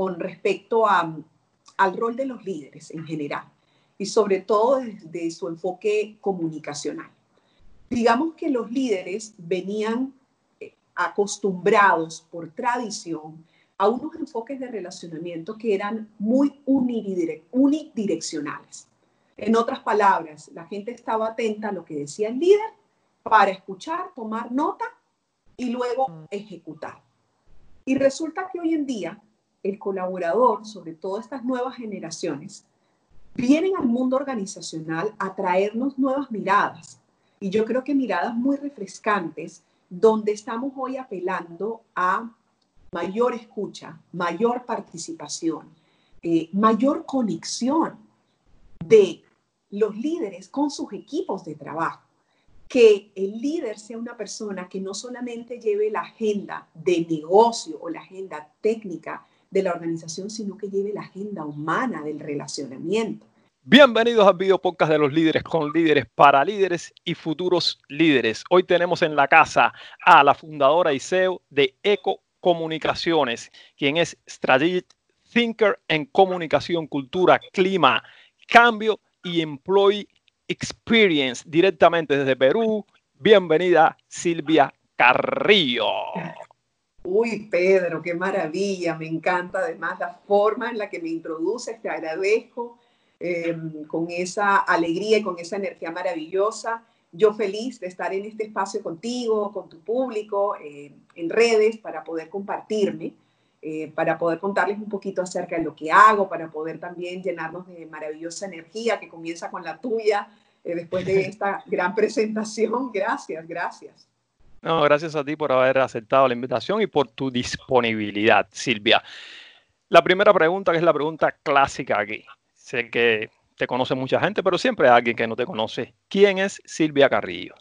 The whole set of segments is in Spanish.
con respecto a, al rol de los líderes en general y sobre todo desde su enfoque comunicacional. Digamos que los líderes venían eh, acostumbrados por tradición a unos enfoques de relacionamiento que eran muy unidireccionales. En otras palabras, la gente estaba atenta a lo que decía el líder para escuchar, tomar nota y luego mm. ejecutar. Y resulta que hoy en día el colaborador, sobre todo estas nuevas generaciones, vienen al mundo organizacional a traernos nuevas miradas. Y yo creo que miradas muy refrescantes, donde estamos hoy apelando a mayor escucha, mayor participación, eh, mayor conexión de los líderes con sus equipos de trabajo. Que el líder sea una persona que no solamente lleve la agenda de negocio o la agenda técnica de la organización, sino que lleve la agenda humana del relacionamiento. Bienvenidos al video podcast de los líderes con líderes para líderes y futuros líderes. Hoy tenemos en la casa a la fundadora y CEO de Eco Comunicaciones, quien es Strategic Thinker en comunicación, cultura, clima, cambio y Employee Experience directamente desde Perú. Bienvenida Silvia Carrillo. Uy, Pedro, qué maravilla, me encanta además la forma en la que me introduces, te agradezco em, con esa alegría y con esa energía maravillosa. Yo feliz de estar en este espacio contigo, con tu público, em, en redes, para poder compartirme. Eh, para poder contarles un poquito acerca de lo que hago, para poder también llenarnos de maravillosa energía que comienza con la tuya eh, después de esta gran presentación. Gracias, gracias. No, gracias a ti por haber aceptado la invitación y por tu disponibilidad, Silvia. La primera pregunta, que es la pregunta clásica aquí. Sé que te conoce mucha gente, pero siempre hay alguien que no te conoce. ¿Quién es Silvia Carrillo?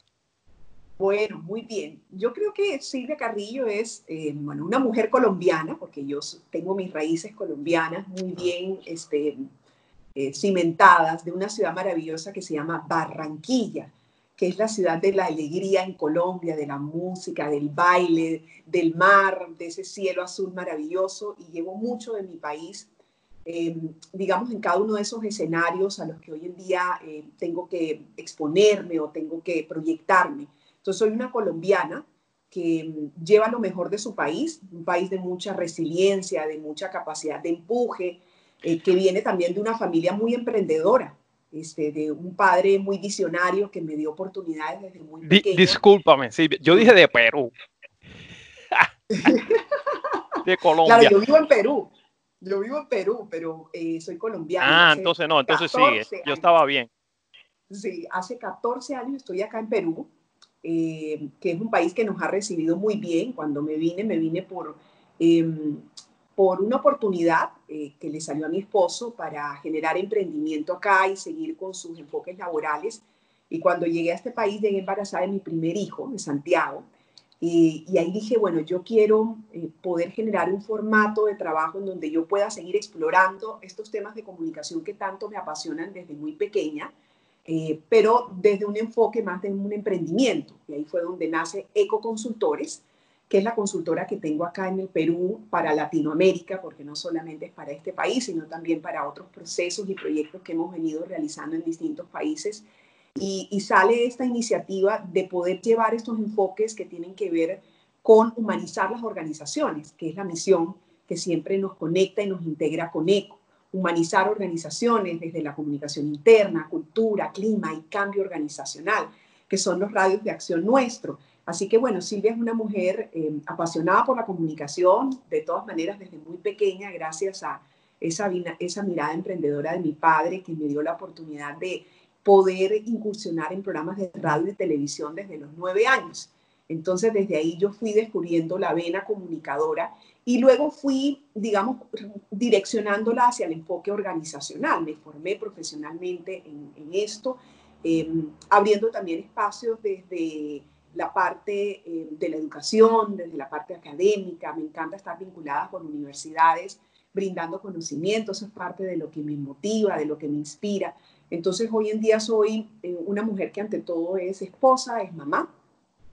Bueno, muy bien. Yo creo que Silvia Carrillo es eh, bueno, una mujer colombiana, porque yo tengo mis raíces colombianas muy bien este, eh, cimentadas, de una ciudad maravillosa que se llama Barranquilla, que es la ciudad de la alegría en Colombia, de la música, del baile, del mar, de ese cielo azul maravilloso. Y llevo mucho de mi país, eh, digamos, en cada uno de esos escenarios a los que hoy en día tengo que exponerme o tengo que proyectarme entonces soy una colombiana que mm, lleva lo mejor de su país, un país de mucha resiliencia, de mucha capacidad de empuje, eh, que viene también de una familia muy emprendedora, este, de un padre muy visionario que me dio oportunidades desde muy pequeño. discúlpame, sí, yo dije de Perú. de Colombia. Claro, yo vivo en Perú. Yo vivo en Perú, pero eh, soy colombiana. Ah, entonces no, entonces sigue. Yo estaba bien. Sí, hace 14 años estoy acá en Perú eh, que es un país que nos ha recibido muy bien. Cuando me vine, me vine por, em, por una oportunidad eh, que le salió a mi esposo para generar emprendimiento acá y seguir con sus enfoques laborales. Y cuando llegué a este país, llegué embarazada de mi primer hijo, de Santiago. Y, ahí dije, bueno, yo quiero eh, poder generar un formato de trabajo en donde yo pueda seguir explorando estos temas de comunicación que tanto me apasionan desde muy pequeña eh, pero desde un enfoque más de un emprendimiento. Y ahí fue donde nace Eco Consultores, que es la consultora que tengo acá en el Perú para Latinoamérica, porque no solamente es para este país, sino también para otros procesos y proyectos que hemos venido realizando en distintos países. Y, y sale esta iniciativa de poder llevar estos enfoques que tienen que ver con humanizar las organizaciones, que es la misión que siempre nos conecta y nos integra con ECO humanizar organizaciones desde la comunicación interna, cultura, clima y cambio organizacional, que son los radios de acción nuestro. Así que bueno, Silvia es una mujer eh, apasionada por la comunicación, de todas maneras desde muy pequeña, gracias a esa, esa mirada emprendedora de mi padre que me dio la oportunidad de poder incursionar en programas de radio y televisión desde los nueve años. Entonces, desde ahí yo fui descubriendo la vena comunicadora y luego fui, digamos, direccionándola hacia el enfoque organizacional. Me formé profesionalmente en, esto, em, abriendo también espacios desde la parte em, de la educación, desde la parte académica. Me encanta estar vinculada con universidades, brindando conocimiento. Eso es parte de lo que me motiva, de lo que me inspira. Entonces, hoy en día soy eh, una mujer que ante todo es esposa, es mamá,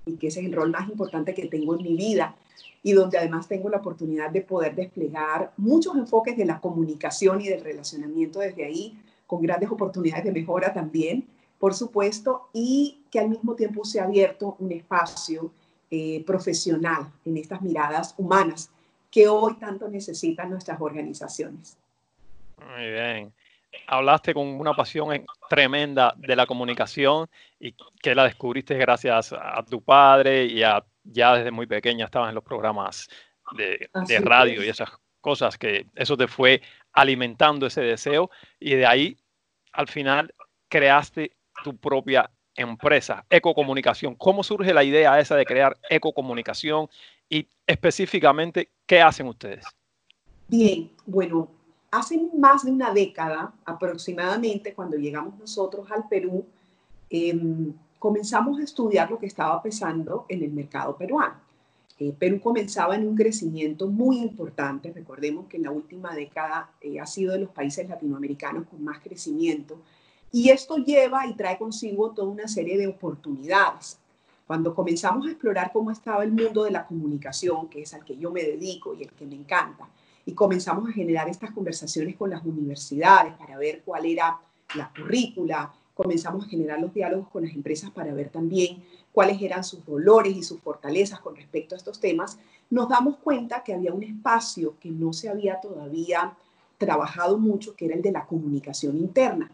y que ese es el rol más importante que tengo en mi vida y donde además tengo la oportunidad de poder desplegar muchos enfoques de la comunicación y del relacionamiento desde ahí, con grandes oportunidades de mejora también, por supuesto, y que al mismo tiempo se ha abierto un espacio eh, profesional en estas miradas humanas que hoy tanto necesitan nuestras organizaciones. Muy bien. Hablaste con una pasión tremenda de la comunicación y que la descubriste gracias a tu padre y a, ya desde muy pequeña estabas en los programas de, de radio y esas cosas que eso te fue alimentando ese deseo y de ahí al final creaste tu propia empresa, Ecocomunicación. ¿Cómo surge la idea esa de crear Ecocomunicación y específicamente, ¿qué hacen ustedes? Bien, bueno, hace más de una década aproximadamente, cuando llegamos nosotros al Perú, em, comenzamos a estudiar lo que estaba pasando en el mercado peruano. Eh, Perú comenzaba en un crecimiento muy importante. Recordemos que en la última década eh, ha sido de los países latinoamericanos con más crecimiento. Y esto lleva y trae consigo toda una serie de oportunidades. Cuando comenzamos a explorar cómo estaba el mundo de la comunicación, que es al que yo me dedico y el que me encanta, y comenzamos a generar estas conversaciones con las universidades para ver cuál era la currícula, comenzamos a generar los diálogos con las empresas para ver también cuáles eran sus dolores y sus fortalezas con respecto a estos temas, nos damos cuenta que había un espacio que no se había todavía trabajado mucho, que era el de la comunicación interna.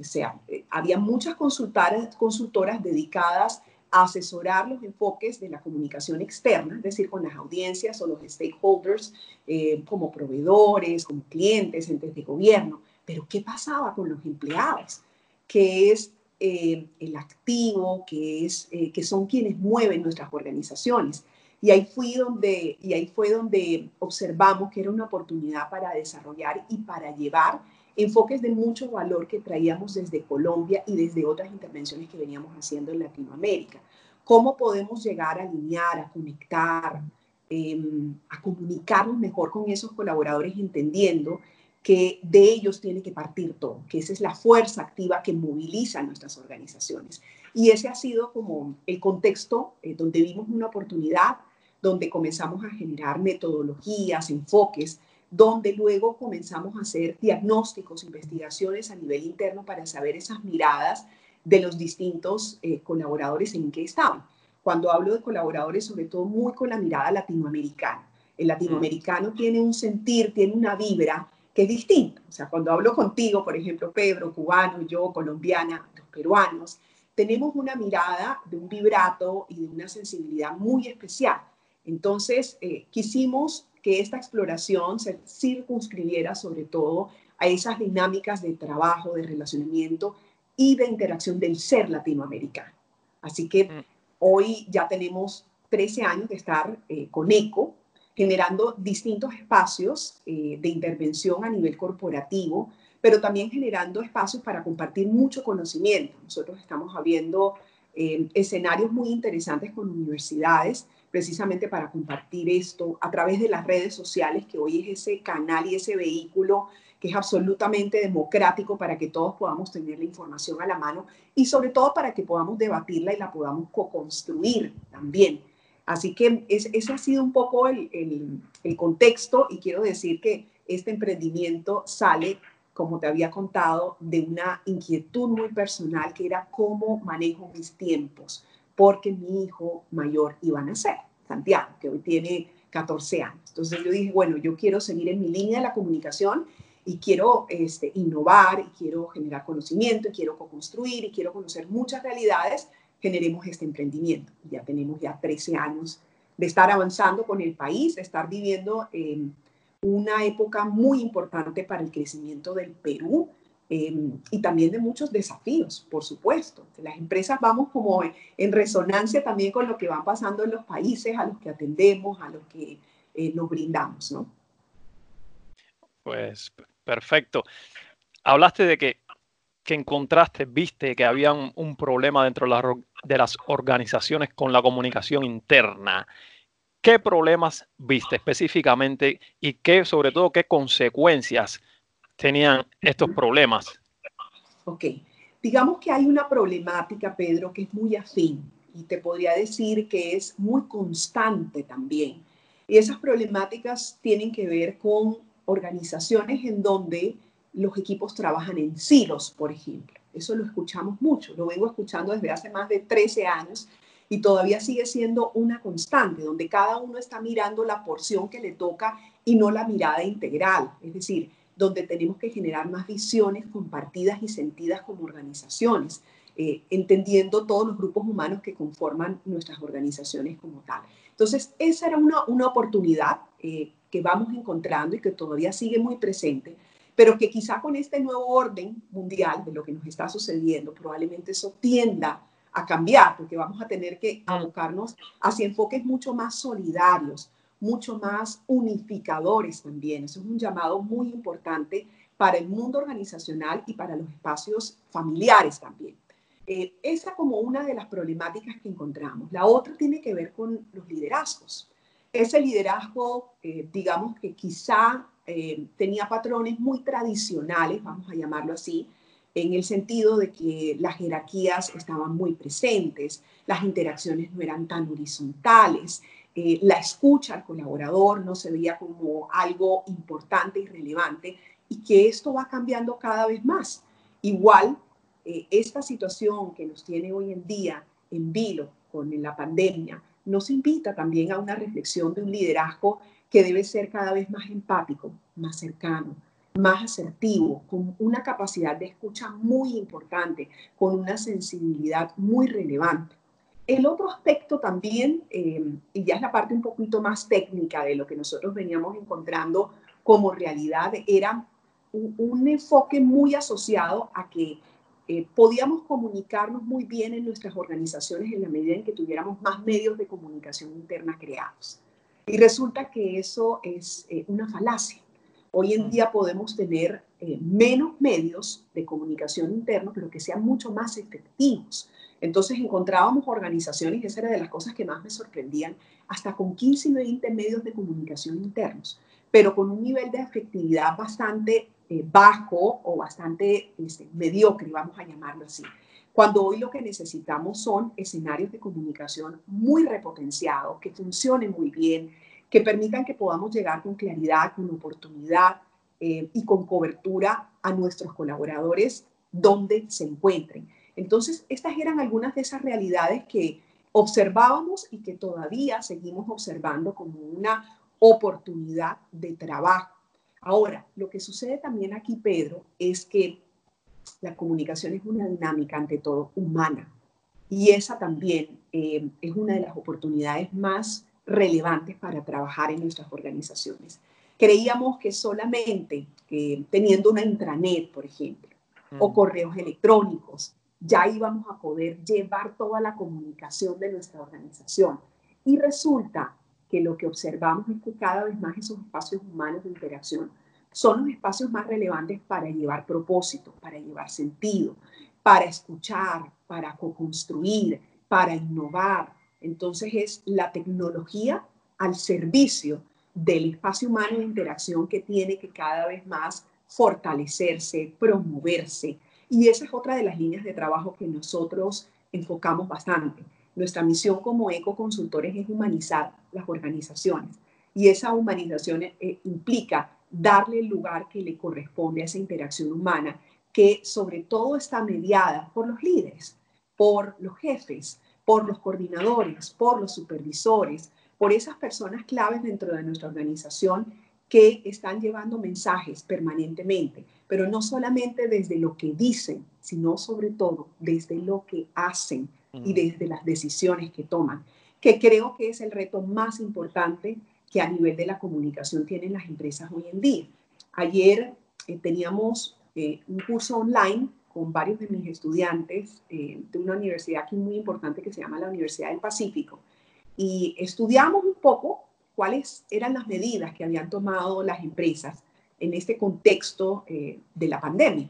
O sea, eh, había muchas consultoras, consultoras dedicadas a asesorar los enfoques de la comunicación externa, es decir, con las audiencias o los stakeholders eh, como proveedores, como clientes, entes de gobierno. Pero ¿qué pasaba con los empleados? Que es eh, el activo, que, es, que son quienes mueven nuestras organizaciones. Y ahí, fui donde, y ahí fue donde observamos que era una oportunidad para desarrollar y para llevar enfoques de mucho valor que traíamos desde Colombia y desde otras intervenciones que veníamos haciendo en Latinoamérica. ¿Cómo podemos llegar a alinear, a conectar, em, a comunicarnos mejor con esos colaboradores entendiendo que de ellos tiene que partir todo, que esa es la fuerza activa que moviliza nuestras organizaciones. Y ese ha sido como el contexto eh, donde vimos una oportunidad, donde comenzamos a generar metodologías, enfoques donde luego comenzamos a hacer diagnósticos, investigaciones a nivel interno para saber esas miradas de los distintos eh, colaboradores en qué estaban. Cuando hablo de colaboradores, sobre todo muy con la mirada latinoamericana. El latinoamericano tiene un sentir, tiene una vibra que es distinta. O sea, cuando hablo contigo, por ejemplo, Pedro, cubano, yo, colombiana, los peruanos, tenemos una mirada de un vibrato y de una sensibilidad muy especial. Entonces, eh, quisimos que esta exploración se circunscribiera sobre todo a esas dinámicas de trabajo, de relacionamiento y de interacción del ser latinoamericano. Así que mm. hoy ya tenemos 13 años de estar eh, con ECO, generando distintos espacios eh, de intervención a nivel corporativo, pero también generando espacios para compartir mucho conocimiento. Nosotros estamos abriendo eh, escenarios muy interesantes con universidades precisamente para compartir esto a través de las redes sociales, que hoy es ese canal y ese vehículo que es absolutamente democrático para que todos podamos tener la información a la mano y sobre todo para que podamos debatirla y la podamos co-construir también. Así que ese ha sido un poco el, el, el contexto y quiero decir que este emprendimiento sale como te había contado, de una inquietud muy personal que era cómo manejo mis tiempos, porque mi hijo mayor iba a nacer, Santiago, que hoy tiene 14 años. Entonces yo dije, bueno, yo quiero seguir en mi línea de la comunicación y quiero este, innovar y quiero generar conocimiento y quiero co-construir y quiero conocer muchas realidades, generemos este emprendimiento. Ya tenemos ya 13 años de estar avanzando con el país, de estar viviendo en una época muy importante para el crecimiento del Perú Em, y también de muchos desafíos, por supuesto. Las empresas vamos como en resonancia también con lo que van pasando en los países a los que atendemos, a los que eh, nos brindamos, ¿no? Pues perfecto. Hablaste de que, que encontraste, viste que había un, problema dentro de, de las organizaciones con la comunicación interna. ¿Qué problemas viste específicamente y qué, sobre todo, qué consecuencias tenían estos problemas. Ok, digamos que hay una problemática, Pedro, que es muy afín y te podría decir que es muy constante también. Y esas problemáticas tienen que ver con organizaciones en donde los equipos trabajan en silos, por ejemplo. Eso lo escuchamos mucho, lo vengo escuchando desde hace más de 13 años y todavía sigue siendo una constante, donde cada uno está mirando la porción que le toca y no la mirada integral, es decir, donde tenemos que generar más visiones compartidas y sentidas como organizaciones, eh, entendiendo todos los grupos humanos que conforman nuestras organizaciones como tal. Entonces, esa era una, una oportunidad eh, que vamos encontrando y que todavía sigue muy presente, pero que quizá con este nuevo orden mundial de lo que nos está sucediendo, probablemente eso tienda a cambiar, porque vamos a tener que abocarnos hacia enfoques mucho más solidarios, mucho más unificadores también. Eso es un llamado muy importante para el mundo organizacional y para los espacios familiares también. Eh, esa como una de las problemáticas que encontramos. La otra tiene que ver con los liderazgos. Ese liderazgo, eh, digamos que quizá eh, tenía patrones muy tradicionales, vamos a llamarlo así, en el sentido de que las jerarquías estaban muy presentes, las interacciones no eran tan horizontales, eh, la escucha al colaborador no se veía como algo importante y relevante y que esto va cambiando cada vez más. Igual, eh, esta situación que nos tiene hoy en día en vilo con la pandemia nos invita también a una reflexión de un liderazgo que debe ser cada vez más empático, más cercano, más asertivo, con una capacidad de escucha muy importante, con una sensibilidad muy relevante. El otro aspecto también, eh, y ya es la parte un poquito más técnica de lo que nosotros veníamos encontrando como realidad, era un, enfoque muy asociado a que eh, podíamos comunicarnos muy bien en nuestras organizaciones en la medida en que tuviéramos más medios de comunicación interna creados. Y resulta que eso es eh, una falacia. Hoy en día podemos tener eh, menos medios de comunicación interna, pero que sean mucho más efectivos. Entonces encontrábamos organizaciones, y esa era de las cosas que más me sorprendían, hasta con 15 y 20 medios de comunicación internos, pero con un nivel de efectividad bastante eh, bajo o bastante este, mediocre, vamos a llamarlo así. Cuando hoy lo que necesitamos son escenarios de comunicación muy repotenciados, que funcionen muy bien, que permitan que podamos llegar con claridad, con oportunidad eh, y con cobertura a nuestros colaboradores donde se encuentren. Entonces, estas eran algunas de esas realidades que observábamos y que todavía seguimos observando como una oportunidad de trabajo. Ahora, lo que sucede también aquí, Pedro, es que la comunicación es una dinámica ante todo humana y esa también eh, es una de las oportunidades más relevantes para trabajar en nuestras organizaciones. Creíamos que solamente eh, teniendo una intranet, por ejemplo, o mm. correos electrónicos, ya íbamos a poder llevar toda la comunicación de nuestra organización. Y resulta que lo que observamos es que cada vez más esos espacios humanos de interacción son los espacios más relevantes para llevar propósito, para llevar sentido, para escuchar, para co-construir, para innovar, entonces es la tecnología al servicio del espacio humano de interacción que tiene que cada vez más fortalecerse, promoverse. Y esa es otra de las líneas de trabajo que nosotros enfocamos bastante. Nuestra misión como ecoconsultores es humanizar las organizaciones y esa humanización eh, implica darle el lugar que le corresponde a esa interacción humana, que sobre todo está mediada por los líderes, por los jefes, por los coordinadores, por los supervisores, por esas personas claves dentro de nuestra organización que están llevando mensajes permanentemente, pero no solamente desde lo que dicen, sino sobre todo desde lo que hacen y desde las decisiones que toman, que creo que es el reto más importante que a nivel de la comunicación tienen las empresas hoy en día. Ayer eh, teníamos eh, un curso online con varios de mis estudiantes eh, de una universidad aquí muy importante que se llama la Universidad del Pacífico. Y estudiamos un poco cuáles eran las medidas que habían tomado las empresas en este contexto eh, de la pandemia.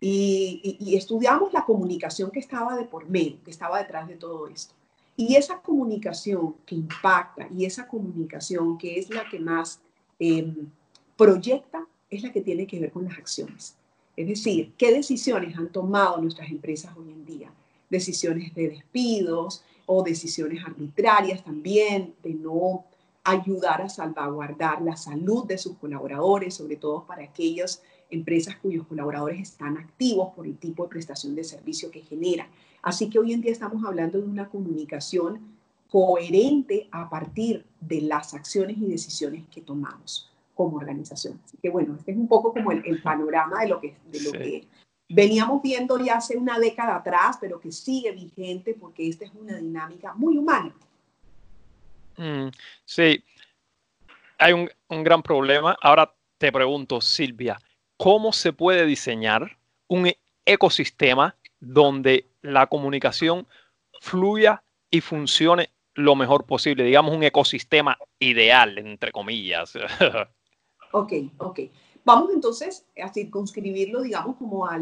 Y, estudiamos la comunicación que estaba de por medio, que estaba detrás de todo esto. Y esa comunicación que impacta y esa comunicación que es la que más eh, proyecta es la que tiene que ver con las acciones. Es decir, ¿qué decisiones han tomado nuestras empresas hoy en día? Decisiones de despidos o decisiones arbitrarias también, de no ayudar a salvaguardar la salud de sus colaboradores, sobre todo para aquellas empresas cuyos colaboradores están activos por el tipo de prestación de servicio que generan. Así que hoy en día estamos hablando de una comunicación coherente a partir de las acciones y decisiones que tomamos como organización. Así que bueno, este es un poco como el, panorama de lo, que, de lo que veníamos viendo ya hace una década atrás, pero que sigue vigente porque esta es una dinámica muy humana. Mm, sí, hay un, gran problema. Ahora te pregunto, Silvia, ¿cómo se puede diseñar un ecosistema donde la comunicación fluya y funcione lo mejor posible, digamos un ecosistema ideal, entre comillas. ok, ok. Vamos entonces a circunscribirlo, digamos, como a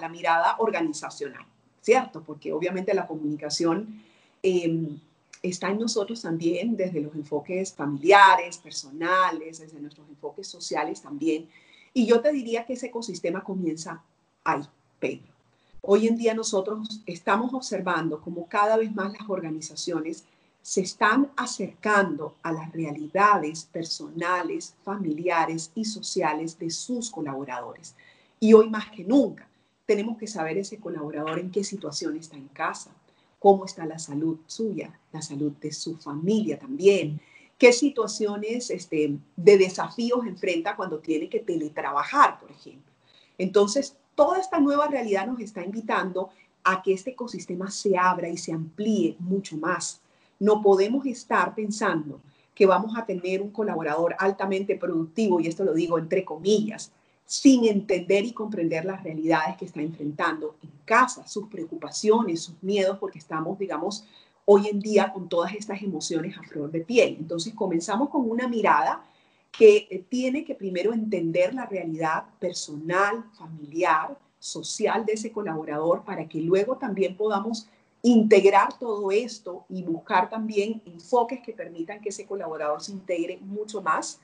la mirada organizacional, ¿cierto? Porque obviamente la comunicación em, está en nosotros también desde los enfoques familiares, personales, desde nuestros enfoques sociales también. Y yo te diría que ese ecosistema comienza ahí, Pedro. Hoy en día nosotros estamos observando como cada vez más las organizaciones se están acercando a las realidades personales, familiares y sociales de sus colaboradores. Y hoy más que nunca tenemos que saber ese colaborador en qué situación está en casa, cómo está la salud suya, la salud de su familia también, qué situaciones este, de desafíos enfrenta cuando tiene que teletrabajar, por ejemplo. Entonces, toda esta nueva realidad nos está invitando a que este ecosistema se abra y se amplíe mucho más. No podemos estar pensando que vamos a tener un colaborador altamente productivo, y esto lo digo entre comillas, sin entender y comprender las realidades que está enfrentando en casa, sus preocupaciones, sus miedos, porque estamos, digamos, hoy en día con todas estas emociones a flor de piel. Entonces comenzamos con una mirada que eh, tiene que primero entender la realidad personal, familiar, social de ese colaborador para que luego también podamos integrar todo esto y buscar también enfoques que permitan que ese colaborador se integre mucho más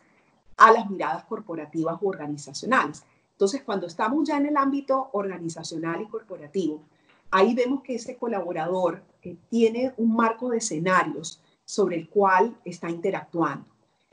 a las miradas corporativas u organizacionales. Entonces, cuando estamos ya en el ámbito organizacional y corporativo, ahí vemos que ese colaborador tiene un marco de escenarios sobre el cual está interactuando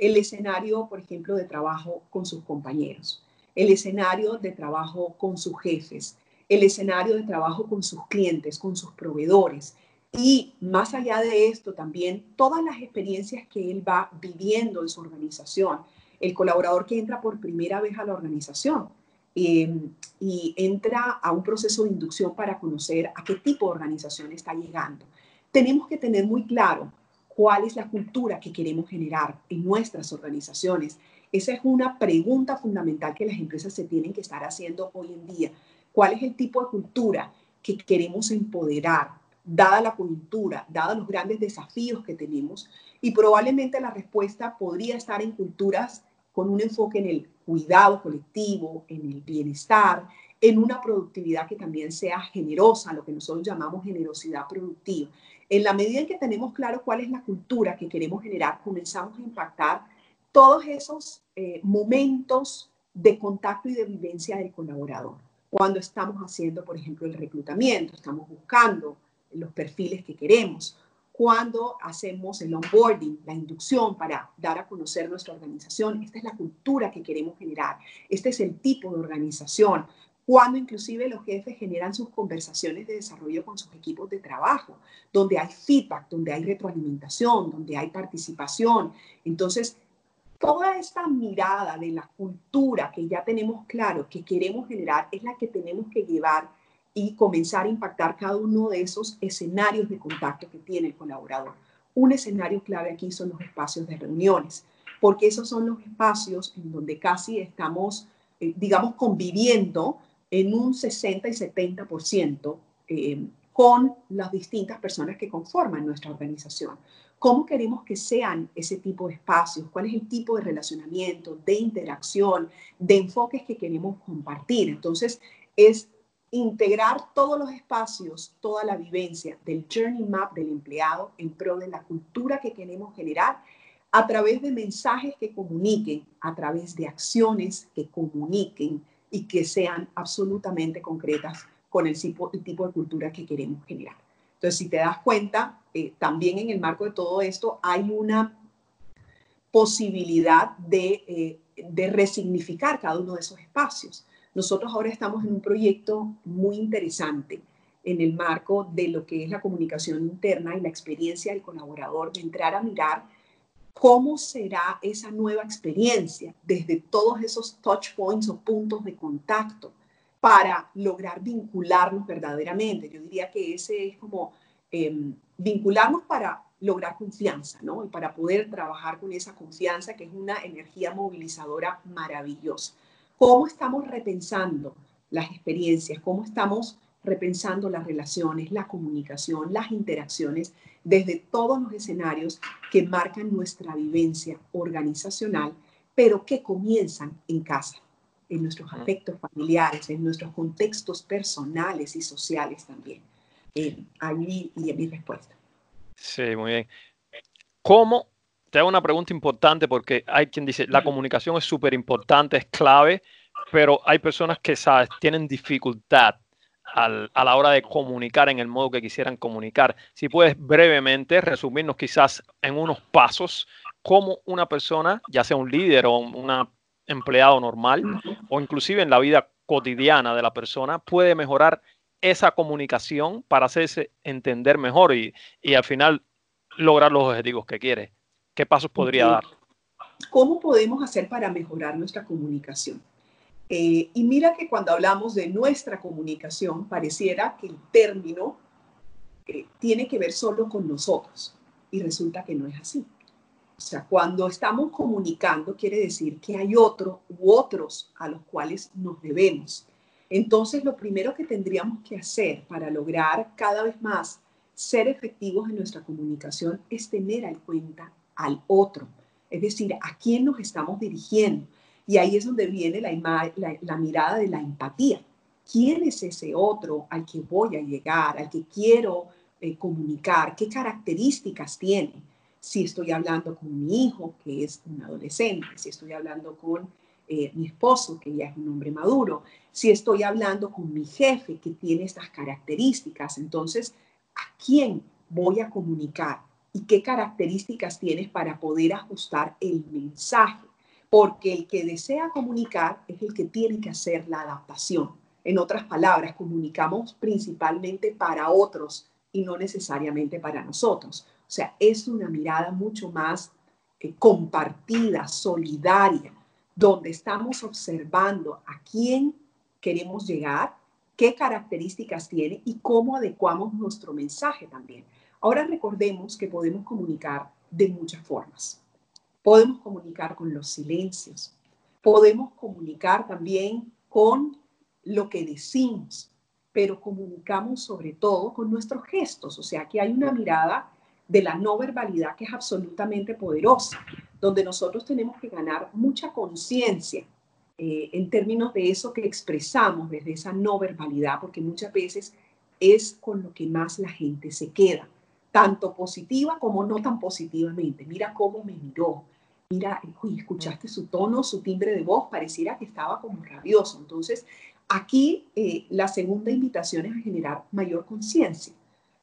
el escenario, por ejemplo, de trabajo con sus compañeros, el escenario de trabajo con sus jefes, el escenario de trabajo con sus clientes, con sus proveedores. Y más allá de esto, también todas las experiencias que él va viviendo en su organización. El colaborador que entra por primera vez a la organización em, y entra a un proceso de inducción para conocer a qué tipo de organización está llegando. Tenemos que tener muy claro cuál es la cultura que queremos generar en nuestras organizaciones. Esa es una pregunta fundamental que las empresas se tienen que estar haciendo hoy en día. ¿Cuál es el tipo de cultura que queremos empoderar, dada la coyuntura, dados los grandes desafíos que tenemos? Y probablemente la respuesta podría estar en culturas con un enfoque en el cuidado colectivo, en el bienestar, en una productividad que también sea generosa, lo que nosotros llamamos generosidad productiva. En la medida en que tenemos claro cuál es la cultura que queremos generar, comenzamos a impactar todos esos eh, momentos de contacto y de vivencia del colaborador. Cuando estamos haciendo, por ejemplo, el reclutamiento, estamos buscando los perfiles que queremos, cuando hacemos el onboarding, la inducción para dar a conocer nuestra organización. Esta es la cultura que queremos generar. Este es el tipo de organización cuando inclusive los jefes generan sus conversaciones de desarrollo con sus equipos de trabajo, donde hay feedback, donde hay retroalimentación, donde hay participación. Entonces, toda esta mirada de la cultura que ya tenemos claro que queremos generar es la que tenemos que llevar y comenzar a impactar cada uno de esos escenarios de contacto que tiene el colaborador. Un escenario clave aquí son los espacios de reuniones, porque esos son los espacios en donde casi estamos, eh, digamos, conviviendo en un 60 y 70% eh, con las distintas personas que conforman nuestra organización. ¿Cómo queremos que sean ese tipo de espacios? ¿Cuál es el tipo de relacionamiento, de interacción, de enfoques que queremos compartir? Entonces, es integrar todos los espacios, toda la vivencia del journey map del empleado en pro de la cultura que queremos generar a través de mensajes que comuniquen, a través de acciones que comuniquen, y que sean absolutamente concretas con el tipo, el tipo de cultura que queremos generar. Entonces, si te das cuenta, eh, también en el marco de todo esto hay una posibilidad de, eh, de resignificar cada uno de esos espacios. Nosotros ahora estamos en un proyecto muy interesante en el marco de lo que es la comunicación interna y la experiencia del colaborador, de entrar a mirar cómo será esa nueva experiencia desde todos esos touch points o puntos de contacto para lograr vincularnos verdaderamente. Yo diría que ese es como em, vincularnos para lograr confianza, ¿no? Y para poder trabajar con esa confianza que es una energía movilizadora maravillosa. ¿Cómo estamos repensando las experiencias? ¿Cómo estamos repensando las relaciones, la comunicación, las interacciones desde todos los escenarios que marcan nuestra vivencia organizacional, pero que comienzan en casa, en nuestros afectos familiares, en nuestros contextos personales y sociales también. Eh, allí y mi respuesta. Sí, muy bien. ¿Cómo? Te hago una pregunta importante porque hay quien dice, la comunicación es súper importante, es clave, pero hay personas que, sabes, tienen dificultad a la hora de comunicar en el modo que quisieran comunicar. Si puedes brevemente resumirnos quizás en unos pasos cómo una persona, ya sea un líder o un empleado normal, o inclusive en la vida cotidiana de la persona, puede mejorar esa comunicación para hacerse entender mejor y, al final lograr los objetivos que quiere. ¿Qué pasos podría dar? ¿Cómo podemos hacer para mejorar nuestra comunicación? Eh, y mira que cuando hablamos de nuestra comunicación, pareciera que el término eh, tiene que ver solo con nosotros. Y resulta que no es así. O sea, cuando estamos comunicando, quiere decir que hay otro u otros a los cuales nos debemos. Entonces, lo primero que tendríamos que hacer para lograr cada vez más ser efectivos en nuestra comunicación es tener en cuenta al otro, es decir, a quién nos estamos dirigiendo y ahí es donde viene la, mirada de la empatía. ¿Quién es ese otro al que voy a llegar, al que quiero eh, comunicar? ¿Qué características tiene? Si estoy hablando con mi hijo, que es un adolescente, si estoy hablando con eh, mi esposo, que ya es un hombre maduro, si estoy hablando con mi jefe, que tiene estas características, entonces, ¿a quién voy a comunicar? ¿Y qué características tienes para poder ajustar el mensaje? porque el que desea comunicar es el que tiene que hacer la adaptación. En otras palabras, comunicamos principalmente para otros y no necesariamente para nosotros. O sea, es una mirada mucho más eh, compartida, solidaria, donde estamos observando a quién queremos llegar, qué características tiene y cómo adecuamos nuestro mensaje también. Ahora recordemos que podemos comunicar de muchas formas. Podemos comunicar con los silencios. Podemos comunicar también con lo que decimos, pero comunicamos sobre todo con nuestros gestos. O sea, que hay una mirada de la no verbalidad que es absolutamente poderosa, donde nosotros tenemos que ganar mucha conciencia eh, en términos de eso que expresamos desde esa no verbalidad, porque muchas veces es con lo que más la gente se queda, tanto positiva como no tan positivamente. Mira cómo me miró, mira, escuchaste su tono, su timbre de voz, pareciera que estaba como rabioso. Entonces, aquí eh, la segunda invitación es a generar mayor conciencia,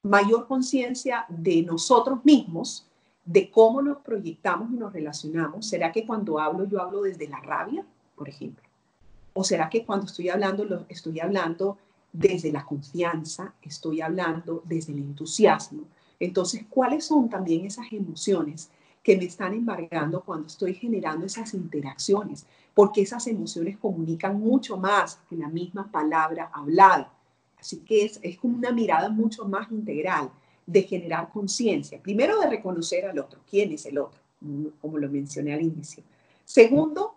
mayor conciencia de nosotros mismos, de cómo nos proyectamos y nos relacionamos. ¿Será que cuando hablo yo hablo desde la rabia, por ejemplo? ¿O será que cuando estoy hablando, lo, estoy hablando desde la confianza, estoy hablando desde el entusiasmo? Entonces, ¿cuáles son también esas emociones que me están embargando cuando estoy generando esas interacciones, porque esas emociones comunican mucho más que la misma palabra hablada. Así que es, es como una mirada mucho más integral de generar conciencia. Primero de reconocer al otro, quién es el otro, como lo mencioné al inicio. Segundo,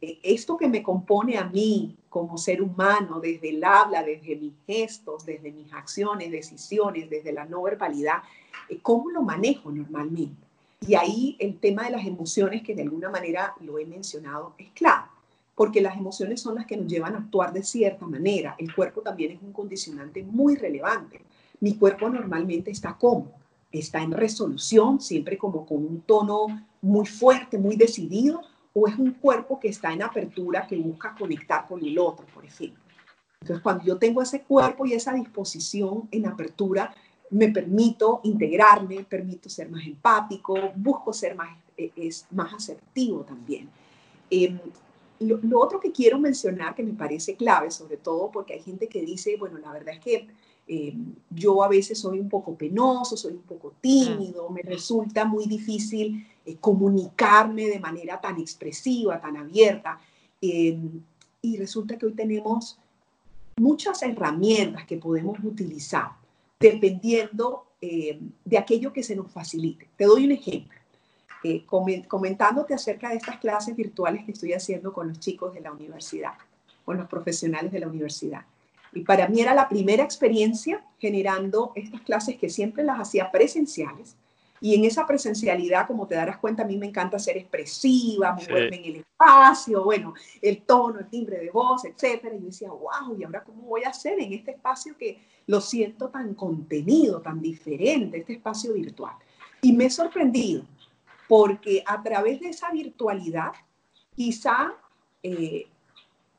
esto que me compone a mí como ser humano, desde el habla, desde mis gestos, desde mis acciones, decisiones, desde la no verbalidad, eh, ¿cómo lo manejo normalmente? Y ahí el tema de las emociones, que de alguna manera lo he mencionado, es clave, porque las emociones son las que nos llevan a actuar de cierta manera. El cuerpo también es un condicionante muy relevante. Mi cuerpo normalmente está como, está en resolución, siempre como con un tono muy fuerte, muy decidido, o es un cuerpo que está en apertura, que busca conectar con el otro, por ejemplo. Entonces, cuando yo tengo ese cuerpo y esa disposición en apertura, me permito integrarme, permito ser más empático, busco ser más, eh, es, más asertivo también. Em, lo, otro que quiero mencionar que me parece clave, sobre todo porque hay gente que dice, bueno, la verdad es que em, yo a veces soy un poco penoso, soy un poco tímido, me resulta muy difícil eh, comunicarme de manera tan expresiva, tan abierta. Em, y resulta que hoy tenemos muchas herramientas que podemos utilizar dependiendo eh, de aquello que se nos facilite. Te doy un ejemplo. Eh, comentándote acerca de estas clases virtuales que estoy haciendo con los chicos de la universidad, con los profesionales de la universidad. Y para mí era la primera experiencia generando estas clases que siempre las hacía presenciales, y en esa presencialidad, como te darás cuenta, a mí me encanta ser expresiva, moverme en el espacio, bueno, el tono, el timbre de voz, etcétera. Y yo decía, wow, ¿y ahora cómo voy a hacer en este espacio que lo siento tan contenido, tan diferente, este espacio virtual? Y me he sorprendido, porque a través de esa virtualidad, quizá eh,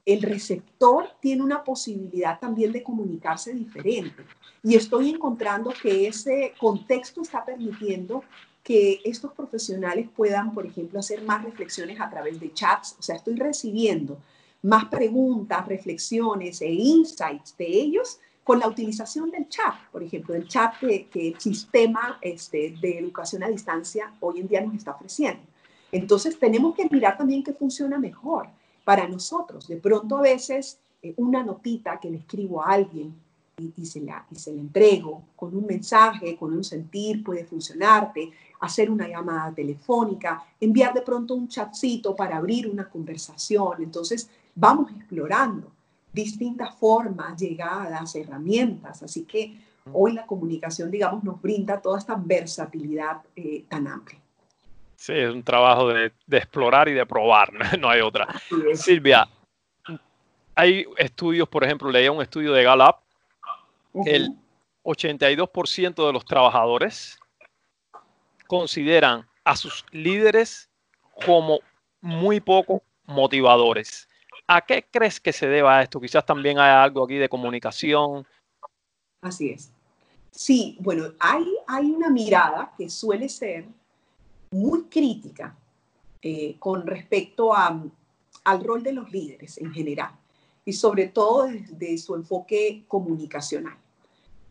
el receptor tiene una posibilidad también de comunicarse diferente. Y estoy encontrando que ese contexto está permitiendo que estos profesionales puedan, por ejemplo, hacer más reflexiones a través de chats. O sea, estoy recibiendo más preguntas, reflexiones e insights de ellos con la utilización del chat, por ejemplo, del chat que, el sistema este, de educación a distancia hoy en día nos está ofreciendo. Entonces, tenemos que mirar también qué funciona mejor para nosotros. De pronto a veces eh, una notita que le escribo a alguien y, se la, y se la entrego con un mensaje, con un sentir, puede funcionarte, hacer una llamada telefónica, enviar de pronto un chatcito para abrir una conversación. Entonces vamos explorando distintas formas, llegadas, herramientas. Así que hoy la comunicación, digamos, nos brinda toda esta versatilidad eh, tan amplia. Sí, es un trabajo de, explorar y de probar, no hay otra. Silvia, hay estudios, por ejemplo, leía un estudio de Gallup, que el 82% de los trabajadores consideran a sus líderes como muy poco motivadores. ¿A qué crees que se deba esto? Quizás también hay algo aquí de comunicación. Así es. Sí, bueno, hay, hay una mirada que suele ser muy crítica eh, con respecto a, al rol de los líderes en general y sobre todo desde su enfoque comunicacional.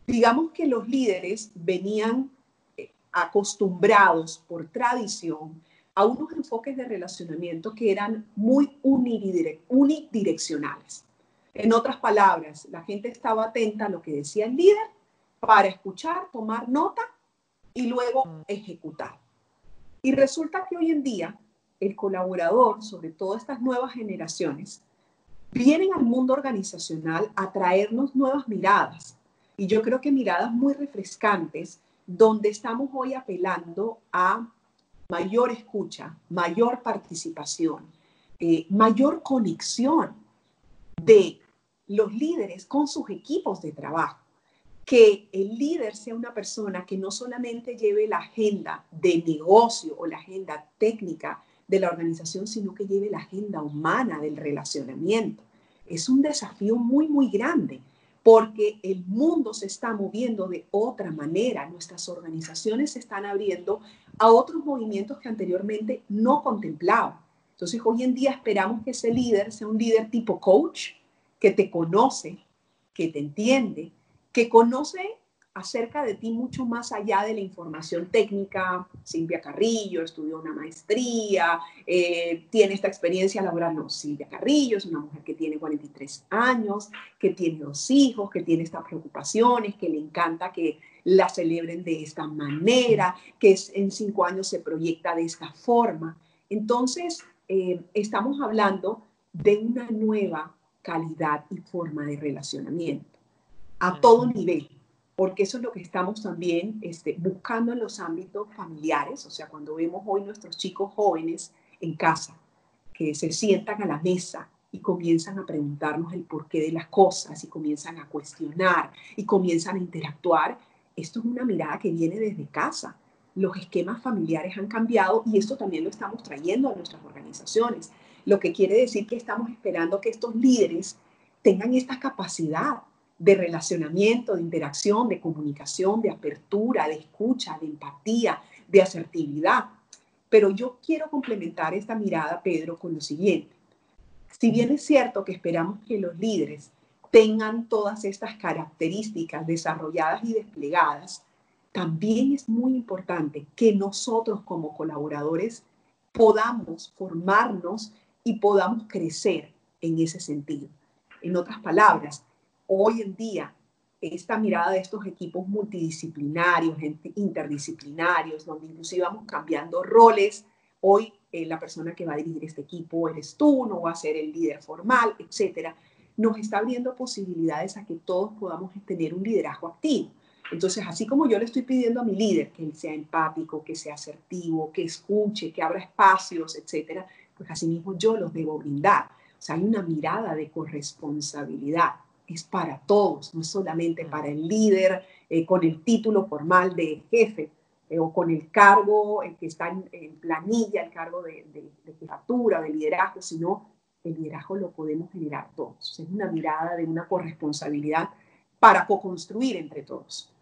Digamos que los líderes venían eh, acostumbrados por tradición a unos enfoques de relacionamiento que eran muy unidireccionales. En otras palabras, la gente estaba atenta a lo que decía el líder para escuchar, tomar nota y luego mm. ejecutar. Y resulta que hoy en día el colaborador, sobre todo estas nuevas generaciones, vienen al mundo organizacional a traernos nuevas miradas. Y yo creo que miradas muy refrescantes, donde estamos hoy apelando a mayor escucha, mayor participación, eh, mayor conexión de los líderes con sus equipos de trabajo que el líder sea una persona que no solamente lleve la agenda de negocio o la agenda técnica de la organización, sino que lleve la agenda humana del relacionamiento. Es un desafío muy, muy grande porque el mundo se está moviendo de otra manera, nuestras organizaciones se están abriendo a otros movimientos que anteriormente no contemplaban. Entonces, hoy en día esperamos que ese líder sea un líder tipo coach, que te conoce, que te entiende, que conoce acerca de ti mucho más allá de la información técnica. Silvia Carrillo estudió una maestría, eh, tiene esta experiencia laboral. No, Silvia Carrillo es una mujer que tiene 43 años, que tiene dos hijos, que tiene estas preocupaciones, que le encanta que la celebren de esta manera, que en cinco años se proyecta de esta forma. Entonces, eh, estamos hablando de una nueva calidad y forma de relacionamiento a todo nivel, porque eso es lo que estamos también este, buscando en los ámbitos familiares, o sea, cuando vemos hoy nuestros chicos jóvenes en casa, que se sientan a la mesa y comienzan a preguntarnos el porqué de las cosas y comienzan a cuestionar y comienzan a interactuar, esto es una mirada que viene desde casa. Los esquemas familiares han cambiado y esto también lo estamos trayendo a nuestras organizaciones, lo que quiere decir que estamos esperando que estos líderes tengan esta capacidad de relacionamiento, de interacción, de comunicación, de apertura, de escucha, de empatía, de asertividad. Pero yo quiero complementar esta mirada, Pedro, con lo siguiente. Si bien es cierto que esperamos que los líderes tengan todas estas características desarrolladas y desplegadas, también es muy importante que nosotros como colaboradores podamos formarnos y podamos crecer en ese sentido. En otras palabras, hoy en día, esta mirada de estos equipos multidisciplinarios, interdisciplinarios, donde inclusive vamos cambiando roles, hoy eh, la persona que va a dirigir este equipo eres tú, no va a ser el líder formal, etcétera, nos está abriendo posibilidades a que todos podamos tener un liderazgo activo. Entonces, así como yo le estoy pidiendo a mi líder que él sea empático, que sea asertivo, que escuche, que abra espacios, etcétera, pues asimismo yo los debo brindar. O sea, hay una mirada de corresponsabilidad. Es para todos, no es solamente para el líder eh, con el título formal de jefe eh, o con el cargo el que está en, planilla, el cargo de, de, de jefatura, de liderazgo, sino el liderazgo lo podemos generar todos. Es una mirada de una corresponsabilidad para co-construir entre todos.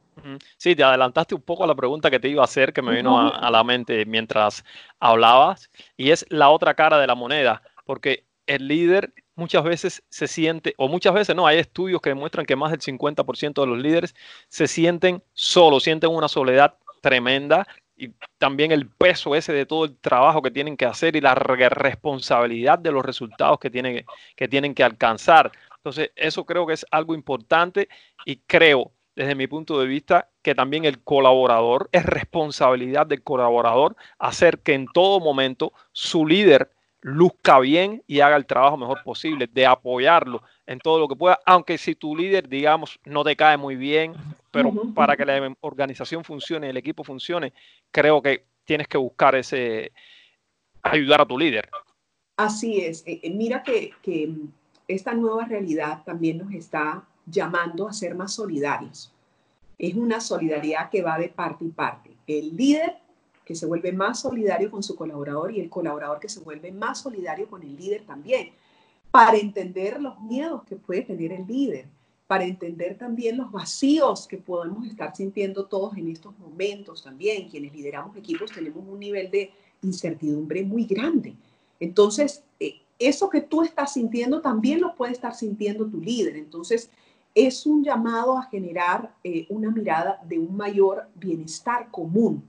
Sí, te adelantaste un poco a la pregunta que te iba a hacer, que me vino a, la mente mientras hablabas, y es la otra cara de la moneda, porque el líder muchas veces se siente, o muchas veces no, hay estudios que demuestran que más del 50% de los líderes se sienten solos, sienten una soledad tremenda y también el peso ese de todo el trabajo que tienen que hacer y la responsabilidad de los resultados que tienen que, tienen que alcanzar. Entonces, eso creo que es algo importante y creo, desde mi punto de vista, que también el colaborador es responsabilidad del colaborador hacer que en todo momento su líder luzca bien y haga el trabajo mejor posible, de apoyarlo en todo lo que pueda, aunque si tu líder, digamos, no te cae muy bien, pero para que la organización funcione, el equipo funcione, creo que tienes que buscar ese, ayudar a tu líder. Así es. Eh, eh, mira que, que esta nueva realidad también nos está llamando a ser más solidarios. Es una solidaridad que va de parte y parte. El líder que se vuelve más solidario con su colaborador y el colaborador que se vuelve más solidario con el líder también, para entender los miedos que puede tener el líder, para entender también los vacíos que podemos estar sintiendo todos en estos momentos también. Quienes lideramos equipos tenemos un nivel de incertidumbre muy grande. Entonces, eh, eso que tú estás sintiendo también lo puede estar sintiendo tu líder. Entonces, es un llamado a generar eh, una mirada de un mayor bienestar común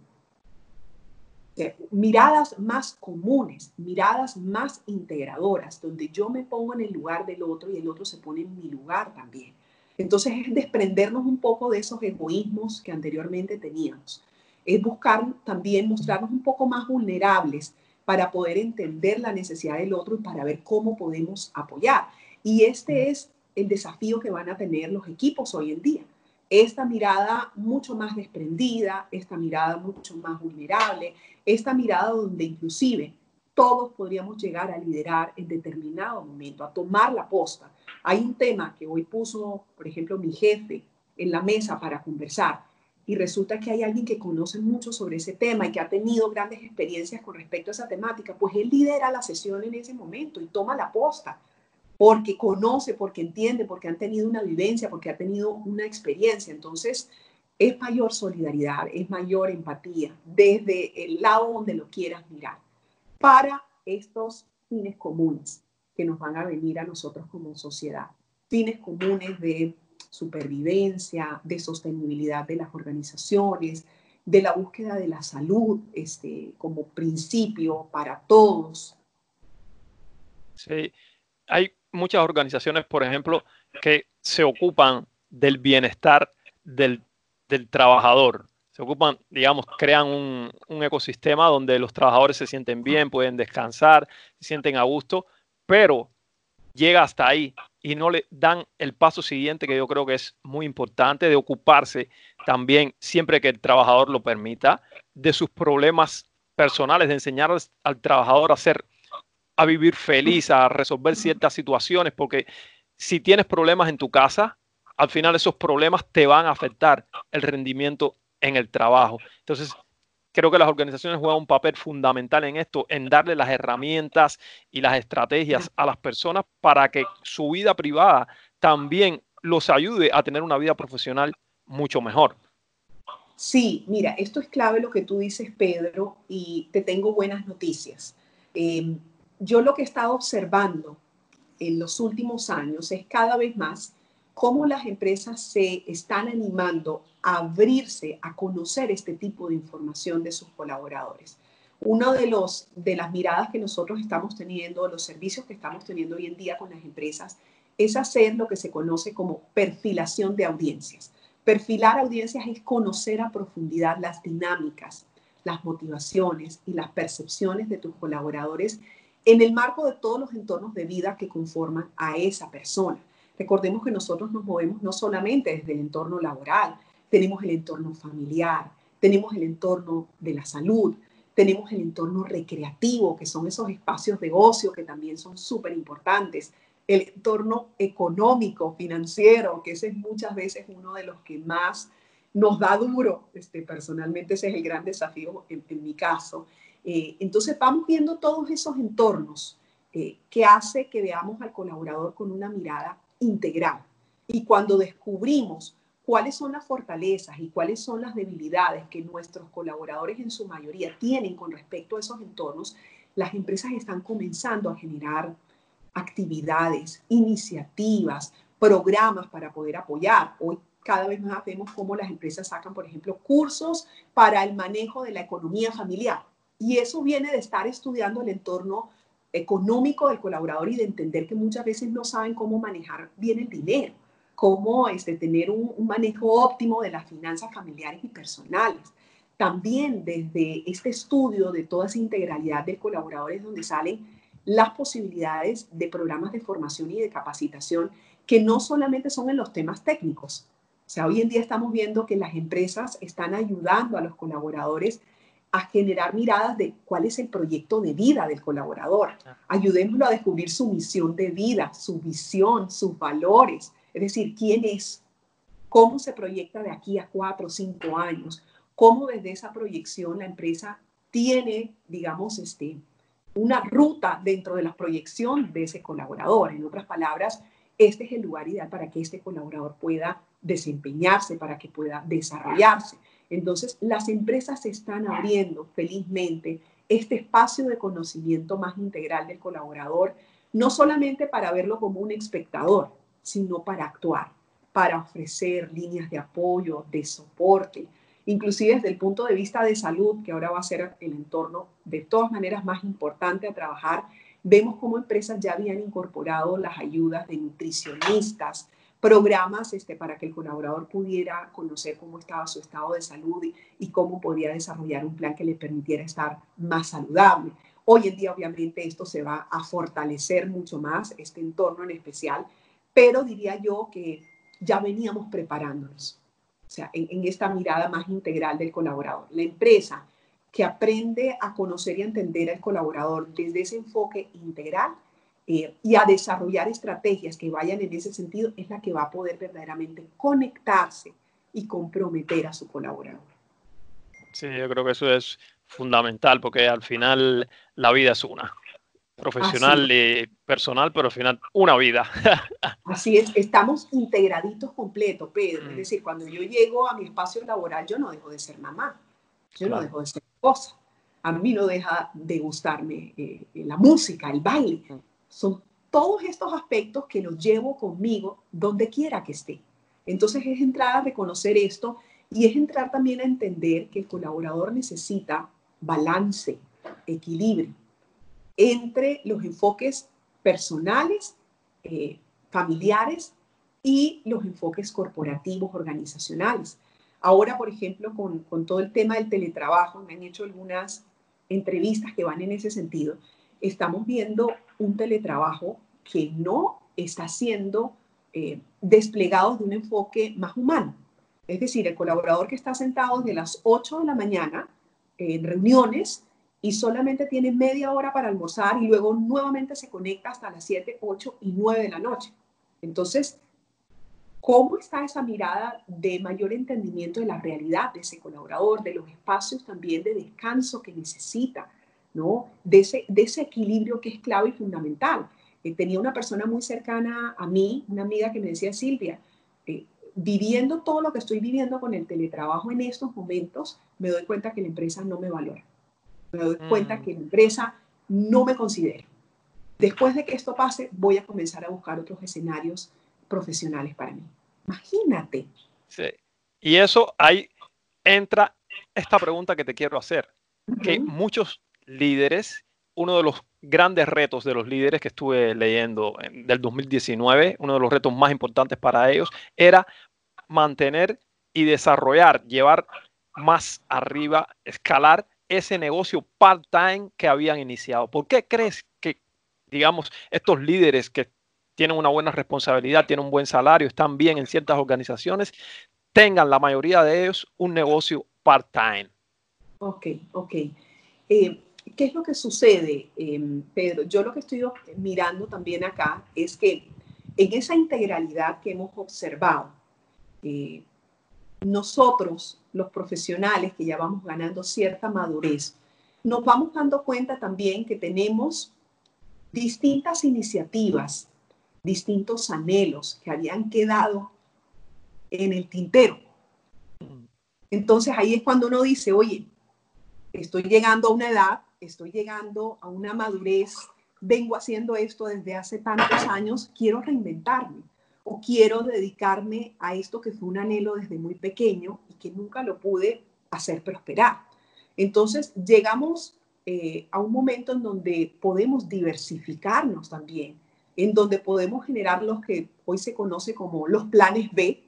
miradas más comunes, miradas más integradoras, donde yo me pongo en el lugar del otro y el otro se pone en mi lugar también. Entonces es desprendernos un poco de esos egoísmos que anteriormente teníamos. Es buscar también mostrarnos un poco más vulnerables para poder entender la necesidad del otro y para ver cómo podemos apoyar. Y este es el desafío que van a tener los equipos hoy en día esta mirada mucho más desprendida, esta mirada mucho más vulnerable, esta mirada donde inclusive todos podríamos llegar a liderar en determinado momento, a tomar la posta. Hay un tema que hoy puso, por ejemplo, mi jefe en la mesa para conversar y resulta que hay alguien que conoce mucho sobre ese tema y que ha tenido grandes experiencias con respecto a esa temática, pues él lidera la sesión en ese momento y toma la posta porque conoce, porque entiende, porque han tenido una vivencia, porque ha tenido una experiencia. Entonces, es mayor solidaridad, es mayor empatía desde el lado donde lo quieras mirar para estos fines comunes que nos van a venir a nosotros como sociedad. Fines comunes de supervivencia, de sostenibilidad de las organizaciones, de la búsqueda de la salud este, como principio para todos. Sí, hay muchas organizaciones, por ejemplo, que se ocupan del bienestar del, trabajador. Se ocupan, digamos, crean un, un, ecosistema donde los trabajadores se sienten bien, pueden descansar, se sienten a gusto, pero llega hasta ahí y no le dan el paso siguiente que yo creo que es muy importante de ocuparse también, siempre que el trabajador lo permita, de sus problemas personales, de enseñar al trabajador a ser a vivir feliz, a resolver ciertas situaciones, porque si tienes problemas en tu casa, al final esos problemas te van a afectar el rendimiento en el trabajo. Entonces, creo que las organizaciones juegan un papel fundamental en esto, en darle las herramientas y las estrategias a las personas para que su vida privada también los ayude a tener una vida profesional mucho mejor. Sí, mira, esto es clave lo que tú dices, Pedro, y te tengo buenas noticias. Em, yo lo que he estado observando en los últimos años es cada vez más cómo las empresas se están animando a abrirse a conocer este tipo de información de sus colaboradores. Una de, de las miradas que nosotros estamos teniendo, los servicios que estamos teniendo hoy en día con las empresas, es hacer lo que se conoce como perfilación de audiencias. Perfilar audiencias es conocer a profundidad las dinámicas, las motivaciones y las percepciones de tus colaboradores en el marco de todos los entornos de vida que conforman a esa persona. Recordemos que nosotros nos movemos no solamente desde el entorno laboral, tenemos el entorno familiar, tenemos el entorno de la salud, tenemos el entorno recreativo, que son esos espacios de ocio que también son súper importantes, el entorno económico, financiero, que ese es muchas veces uno de los que más nos da duro. Este, personalmente ese es el gran desafío en, mi caso. Eh, entonces vamos viendo todos esos entornos eh, que hace que veamos al colaborador con una mirada integral. Y cuando descubrimos cuáles son las fortalezas y cuáles son las debilidades que nuestros colaboradores en su mayoría tienen con respecto a esos entornos, las empresas están comenzando a generar actividades, iniciativas, programas para poder apoyar. Hoy cada vez más vemos cómo las empresas sacan, por ejemplo, cursos para el manejo de la economía familiar. Y eso viene de estar estudiando el entorno económico del colaborador y de entender que muchas veces no saben cómo manejar bien el dinero, cómo este, tener un, un manejo óptimo de las finanzas familiares y personales. También desde este estudio de toda esa integralidad de colaboradores donde salen las posibilidades de programas de formación y de capacitación que no solamente son en los temas técnicos. O sea, hoy en día estamos viendo que las empresas están ayudando a los colaboradores a generar miradas de cuál es el proyecto de vida del colaborador. Ayudémoslo a descubrir su misión de vida, su visión, sus valores, es decir, quién es, cómo se proyecta de aquí a cuatro o cinco años, cómo desde esa proyección la empresa tiene, digamos, este, una ruta dentro de la proyección de ese colaborador. En otras palabras, este es el lugar ideal para que este colaborador pueda desempeñarse, para que pueda desarrollarse. Entonces, las empresas están abriendo felizmente este espacio de conocimiento más integral del colaborador, no solamente para verlo como un espectador, sino para actuar, para ofrecer líneas de apoyo, de soporte, inclusive desde el punto de vista de salud, que ahora va a ser el entorno de todas maneras más importante a trabajar, vemos cómo empresas ya habían incorporado las ayudas de nutricionistas, programas este, para que el colaborador pudiera conocer cómo estaba su estado de salud y, cómo podía desarrollar un plan que le permitiera estar más saludable. Hoy en día, obviamente, esto se va a fortalecer mucho más, este entorno en especial, pero diría yo que ya veníamos preparándonos, o sea, en, esta mirada más integral del colaborador. La empresa que aprende a conocer y entender al colaborador desde ese enfoque integral eh, y a desarrollar estrategias que vayan en ese sentido, es la que va a poder verdaderamente conectarse y comprometer a su colaborador. Sí, yo creo que eso es fundamental porque al final la vida es una, profesional y personal, pero al final una vida. Así es, estamos integraditos completos, Pedro. Es mm. decir, cuando yo llego a mi espacio laboral, yo no dejo de ser mamá, yo no dejo de ser esposa. A mí no deja de gustarme eh, la música, el baile. Son todos estos aspectos que los llevo conmigo donde quiera que esté. Entonces es entrar a reconocer esto y es entrar también a entender que el colaborador necesita balance, equilibrio entre los enfoques personales, eh, familiares y los enfoques corporativos, organizacionales. Ahora, por ejemplo, con, con, todo el tema del teletrabajo, me han hecho algunas entrevistas que van en ese sentido, estamos viendo un teletrabajo que no está siendo eh, desplegado de un enfoque más humano. Es decir, el colaborador que está sentado desde las 8 de la mañana en reuniones y solamente tiene media hora para almorzar y luego nuevamente se conecta hasta las 7, 8 y 9 de la noche. Entonces, ¿cómo está esa mirada de mayor entendimiento de la realidad de ese colaborador, de los espacios también de descanso que necesita, ¿no? De ese, de ese equilibrio que es clave y fundamental. Eh, tenía una persona muy cercana a mí, una amiga que me decía, Silvia, viviendo todo lo que estoy viviendo con el teletrabajo en estos momentos, me doy cuenta que la empresa no me valora. Me doy cuenta mm. que la empresa no me considera. Después de que esto pase, voy a comenzar a buscar otros escenarios profesionales para mí. Imagínate. Sí. Y eso ahí entra esta pregunta que te quiero hacer, que muchos líderes, uno de los grandes retos de los líderes que estuve leyendo del 2019, uno de los retos más importantes para ellos, era mantener y desarrollar, llevar más arriba, escalar ese negocio part-time que habían iniciado. ¿Por qué crees que, digamos, estos líderes que tienen una buena responsabilidad, tienen un buen salario, están bien en ciertas organizaciones, tengan la mayoría de ellos un negocio part-time? Ok, ok. Eh, ¿Qué es lo que sucede, em, Pedro? Yo lo que estoy mirando también acá es que en esa integralidad que hemos observado, eh, nosotros, los profesionales que ya vamos ganando cierta madurez, nos vamos dando cuenta también que tenemos distintas iniciativas, distintos anhelos que habían quedado en el tintero. Entonces ahí es cuando uno dice, oye, estoy llegando a una edad, estoy llegando a una madurez, vengo haciendo esto desde hace tantos años, quiero reinventarme o quiero dedicarme a esto que fue un anhelo desde muy pequeño y que nunca lo pude hacer prosperar. Entonces llegamos eh, a un momento en donde podemos diversificarnos también, en donde podemos generar los que hoy se conoce como los planes B,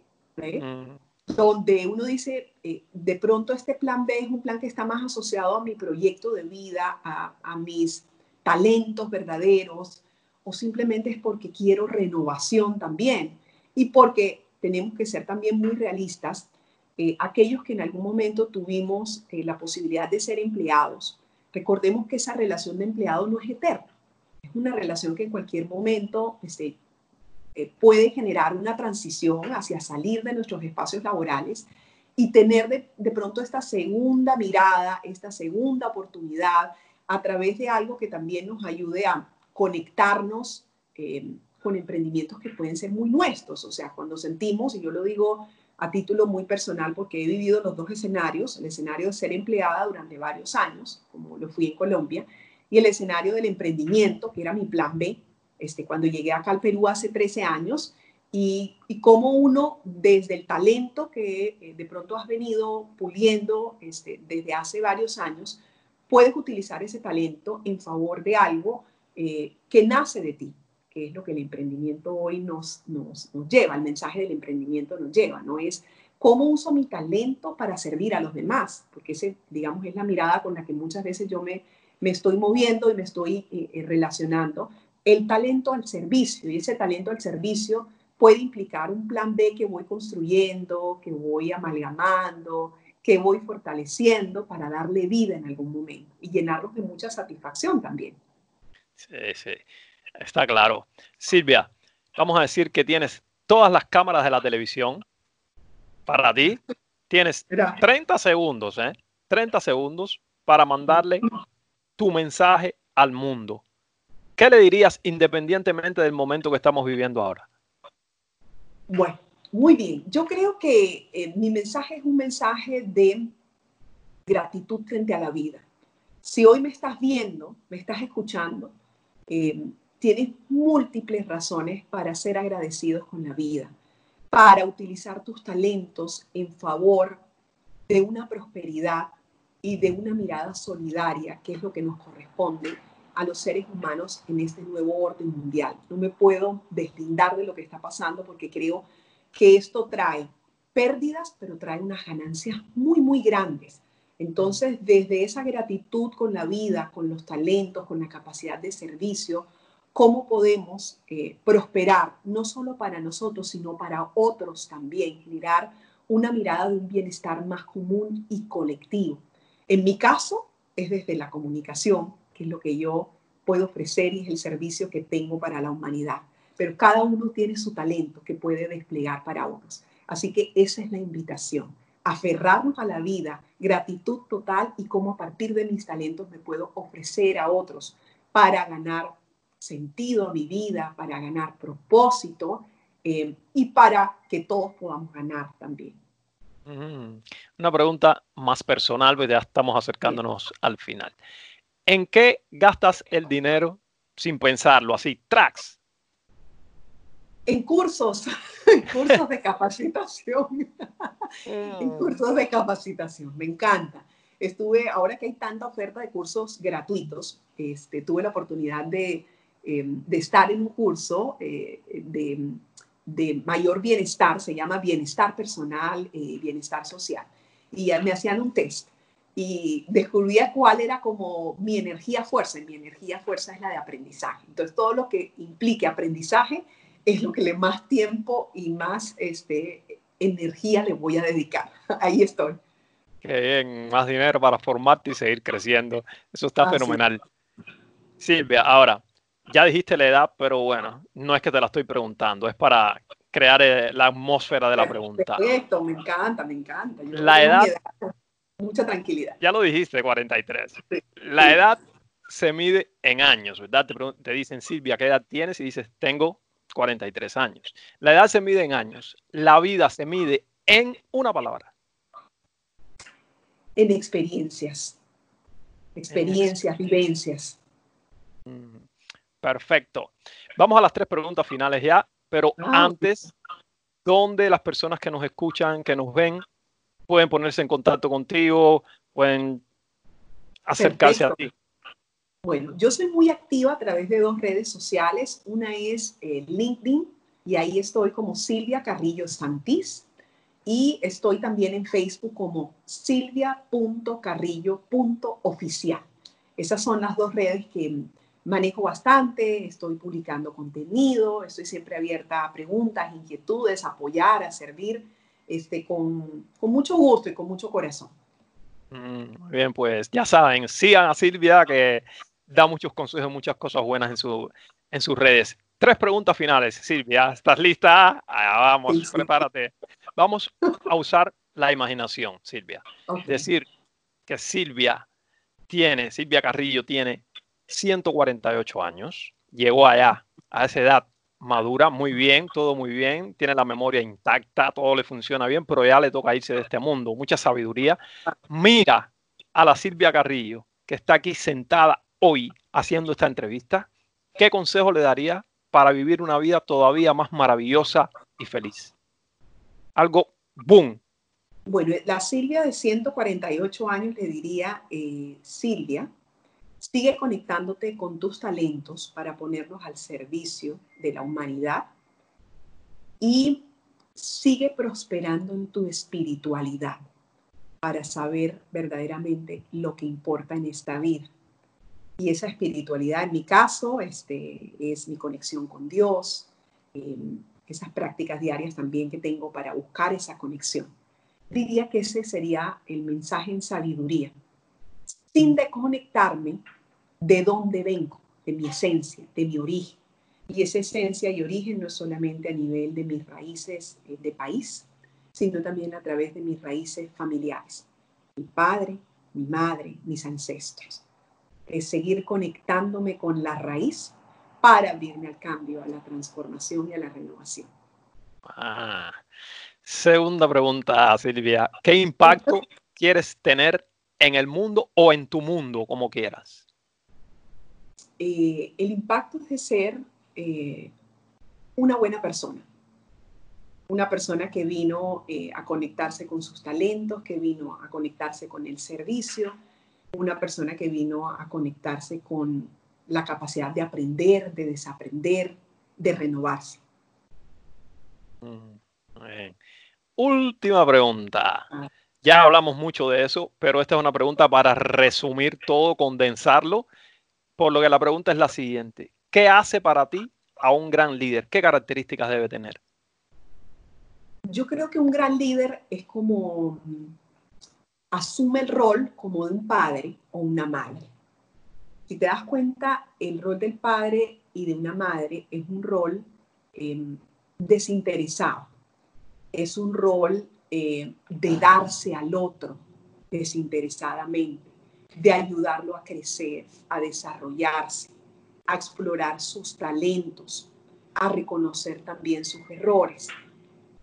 donde uno dice, eh, de pronto este plan B es un plan que está más asociado a mi proyecto de vida, a, mis talentos verdaderos, o simplemente es porque quiero renovación también y porque tenemos que ser también muy realistas. Eh, aquellos que en algún momento tuvimos eh, la posibilidad de ser empleados, recordemos que esa relación de empleado no es eterna. Es una relación que en cualquier momento este, eh, puede generar una transición hacia salir de nuestros espacios laborales y tener de, de, pronto esta segunda mirada, esta segunda oportunidad a través de algo que también nos ayude a conectarnos eh, con emprendimientos que pueden ser muy nuestros. O sea, cuando sentimos, y yo lo digo a título muy personal porque he vivido los dos escenarios, el escenario de ser empleada durante varios años, como lo fui en Colombia, y el escenario del emprendimiento, que era mi plan B, este, cuando llegué acá al Perú hace 13 años, y, y cómo uno, desde el talento que eh, de pronto has venido puliendo este, desde hace varios años, puedes utilizar ese talento en favor de algo eh, que nace de ti, que es lo que el emprendimiento hoy nos, nos, nos lleva, el mensaje del emprendimiento nos lleva, ¿no? Es cómo uso mi talento para servir a los demás, porque ese, digamos, es la mirada con la que muchas veces yo me, me estoy moviendo y me estoy eh, eh, relacionando. El talento al servicio, y ese talento al servicio puede implicar un plan B que voy construyendo, que voy amalgamando, que voy fortaleciendo para darle vida en algún momento y llenarlos de mucha satisfacción también. Sí, sí, está claro. Silvia, vamos a decir que tienes todas las cámaras de la televisión para ti. Tienes 30 segundos, ¿eh? 30 segundos para mandarle tu mensaje al mundo. ¿Qué le dirías independientemente del momento que estamos viviendo ahora? Bueno, muy bien. Yo creo que eh, mi mensaje es un mensaje de gratitud frente a la vida. Si hoy me estás viendo, me estás escuchando, eh, tienes múltiples razones para ser agradecidos con la vida, para utilizar tus talentos en favor de una prosperidad y de una mirada solidaria, que es lo que nos corresponde a los seres humanos en este nuevo orden mundial. No me puedo deslindar de lo que está pasando porque creo que esto trae pérdidas, pero trae unas ganancias muy, muy grandes entonces, desde esa gratitud con la vida, con los talentos, con la capacidad de servicio, ¿cómo podemos eh, prosperar, no solo para nosotros, sino para otros también, generar una mirada de un bienestar más común y colectivo? En mi caso, es desde la comunicación, que es lo que yo puedo ofrecer y es el servicio que tengo para la humanidad. Pero cada uno tiene su talento que puede desplegar para otros. Así que esa es la invitación aferrarnos a la vida, gratitud total y cómo a partir de mis talentos me puedo ofrecer a otros para ganar sentido a mi vida, para ganar propósito eh, y para que todos podamos ganar también. Una pregunta más personal, pues ya estamos acercándonos al final. ¿En qué gastas el dinero sin pensarlo, así, tracks? En cursos, en cursos de capacitación. en cursos de capacitación, me encanta. Estuve, ahora que hay tanta oferta de cursos gratuitos, este, tuve la oportunidad de, em, estar en un curso eh, de, mayor bienestar, se llama bienestar personal, eh, bienestar social. Y me hacían un test y descubría cuál era como mi energía fuerza. Y mi energía fuerza es la de aprendizaje. Entonces, todo lo que implique aprendizaje es lo que le más tiempo y más este, energía le voy a dedicar. Ahí estoy. Qué bien, más dinero para formarte y seguir creciendo. Eso está fenomenal. Silvia, ahora, ya dijiste la edad, pero bueno, no es que te la estoy preguntando, es para crear eh, la atmósfera de la pregunta. Perfecto, me encanta, me encanta. la edad mucha tranquilidad. Ya lo dijiste, 43. La edad se mide en años, ¿verdad? Te, dicen, Silvia, ¿qué edad tienes? Y dices, tengo 43 años. La edad se mide en años. La vida se mide en una palabra. En experiencias. Experiencias, vivencias. Mm, perfecto. Vamos a las tres preguntas finales ya, pero ah, antes, ¿dónde las personas que nos escuchan, que nos ven, pueden ponerse en contacto contigo, pueden acercarse a ti. Bueno, yo soy muy activa a través de dos redes sociales. Una es eh, LinkedIn y ahí estoy como Silvia Carrillo Santís. Y estoy también en Facebook como silvia.carrillo.oficial. Esas son las dos redes que manejo bastante, estoy publicando contenido, estoy siempre abierta a preguntas, inquietudes, apoyar, a servir este, con, mucho gusto y con mucho corazón. Mm, muy bien, pues ya saben, sigan a Silvia que da muchos consejos, muchas cosas buenas en, su, en sus redes. Tres preguntas finales, Silvia. ¿Estás lista? vamos, prepárate. Vamos a usar la imaginación, Silvia. Es Decir que Silvia tiene, Silvia Carrillo tiene 148 años, llegó allá a esa edad madura muy bien, todo muy bien, tiene la memoria intacta, todo le funciona bien, pero ya le toca irse de este mundo, mucha sabiduría. Mira a la Silvia Carrillo, que está aquí sentada hoy haciendo esta entrevista. ¿Qué consejo le daría para vivir una vida todavía más maravillosa y feliz? Algo, boom. Bueno, la Silvia de 148 años le diría, eh, Silvia, Sigue conectándote con tus talentos para ponerlos al servicio de la humanidad y sigue prosperando en tu espiritualidad para saber verdaderamente lo que importa en esta vida. Y esa espiritualidad, en mi caso, este, es mi conexión con Dios, em, esas prácticas diarias también que tengo para buscar esa conexión. Diría que ese sería el mensaje en sabiduría sin desconectarme de dónde vengo, de mi esencia, de mi origen. Y esa esencia y origen no es solamente a nivel de mis raíces eh, de país, sino también a través de mis raíces familiares. Mi padre, mi madre, mis ancestros. Es seguir conectándome con la raíz para abrirme al cambio, a la transformación y a la renovación. Ah, segunda pregunta, Silvia. ¿Qué impacto quieres tener en el mundo o en tu mundo, como quieras? Eh, el impacto es de ser eh, una buena persona, una persona que vino eh, a conectarse con sus talentos, que vino a conectarse con el servicio, una persona que vino a conectarse con la capacidad de aprender, de desaprender, de renovarse. Mm, Última pregunta. Ah. Ya hablamos mucho de eso, pero esta es una pregunta para resumir todo, condensarlo. Por lo que la pregunta es la siguiente. ¿Qué hace para ti a un gran líder? ¿Qué características debe tener? Yo creo que un gran líder es como mm, asume el rol como de un padre o una madre. Si te das cuenta, el rol del padre y de una madre es un rol em, desinteresado. Es un rol eh, de darse al otro desinteresadamente, de ayudarlo a crecer, a desarrollarse, a explorar sus talentos, a reconocer también sus errores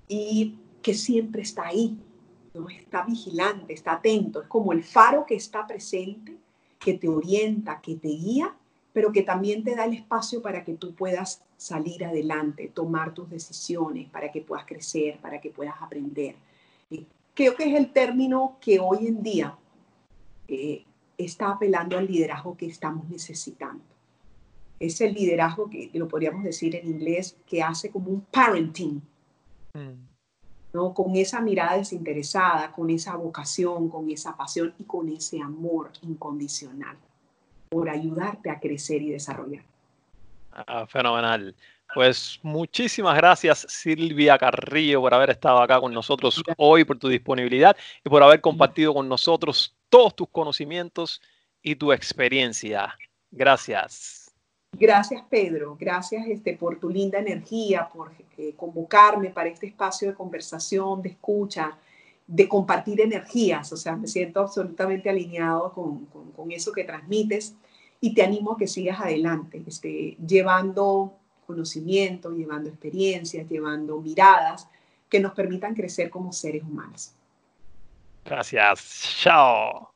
y que siempre está ahí, ¿no? está vigilante, está atento, es como el faro que está presente, que te orienta, que te guía, pero que también te da el espacio para que tú puedas salir adelante, tomar tus decisiones, para que puedas crecer, para que puedas aprender. Creo que es el término que hoy en día eh, está apelando al liderazgo que estamos necesitando. Es el liderazgo que, lo podríamos decir en inglés, que hace como un parenting, mm. ¿no? con esa mirada desinteresada, con esa vocación, con esa pasión y con ese amor incondicional por ayudarte a crecer y desarrollar. Ah, fenomenal. Pues muchísimas gracias Silvia Carrillo por haber estado acá con nosotros hoy, por tu disponibilidad y por haber compartido con nosotros todos tus conocimientos y tu experiencia. Gracias. Gracias Pedro, gracias este, por tu linda energía, por eh, convocarme para este espacio de conversación, de escucha, de compartir energías. O sea, me siento absolutamente alineado con, con, eso que transmites y te animo a que sigas adelante, este, llevando conocimiento, llevando experiencias, llevando miradas que nos permitan crecer como seres humanos. Gracias. Chao.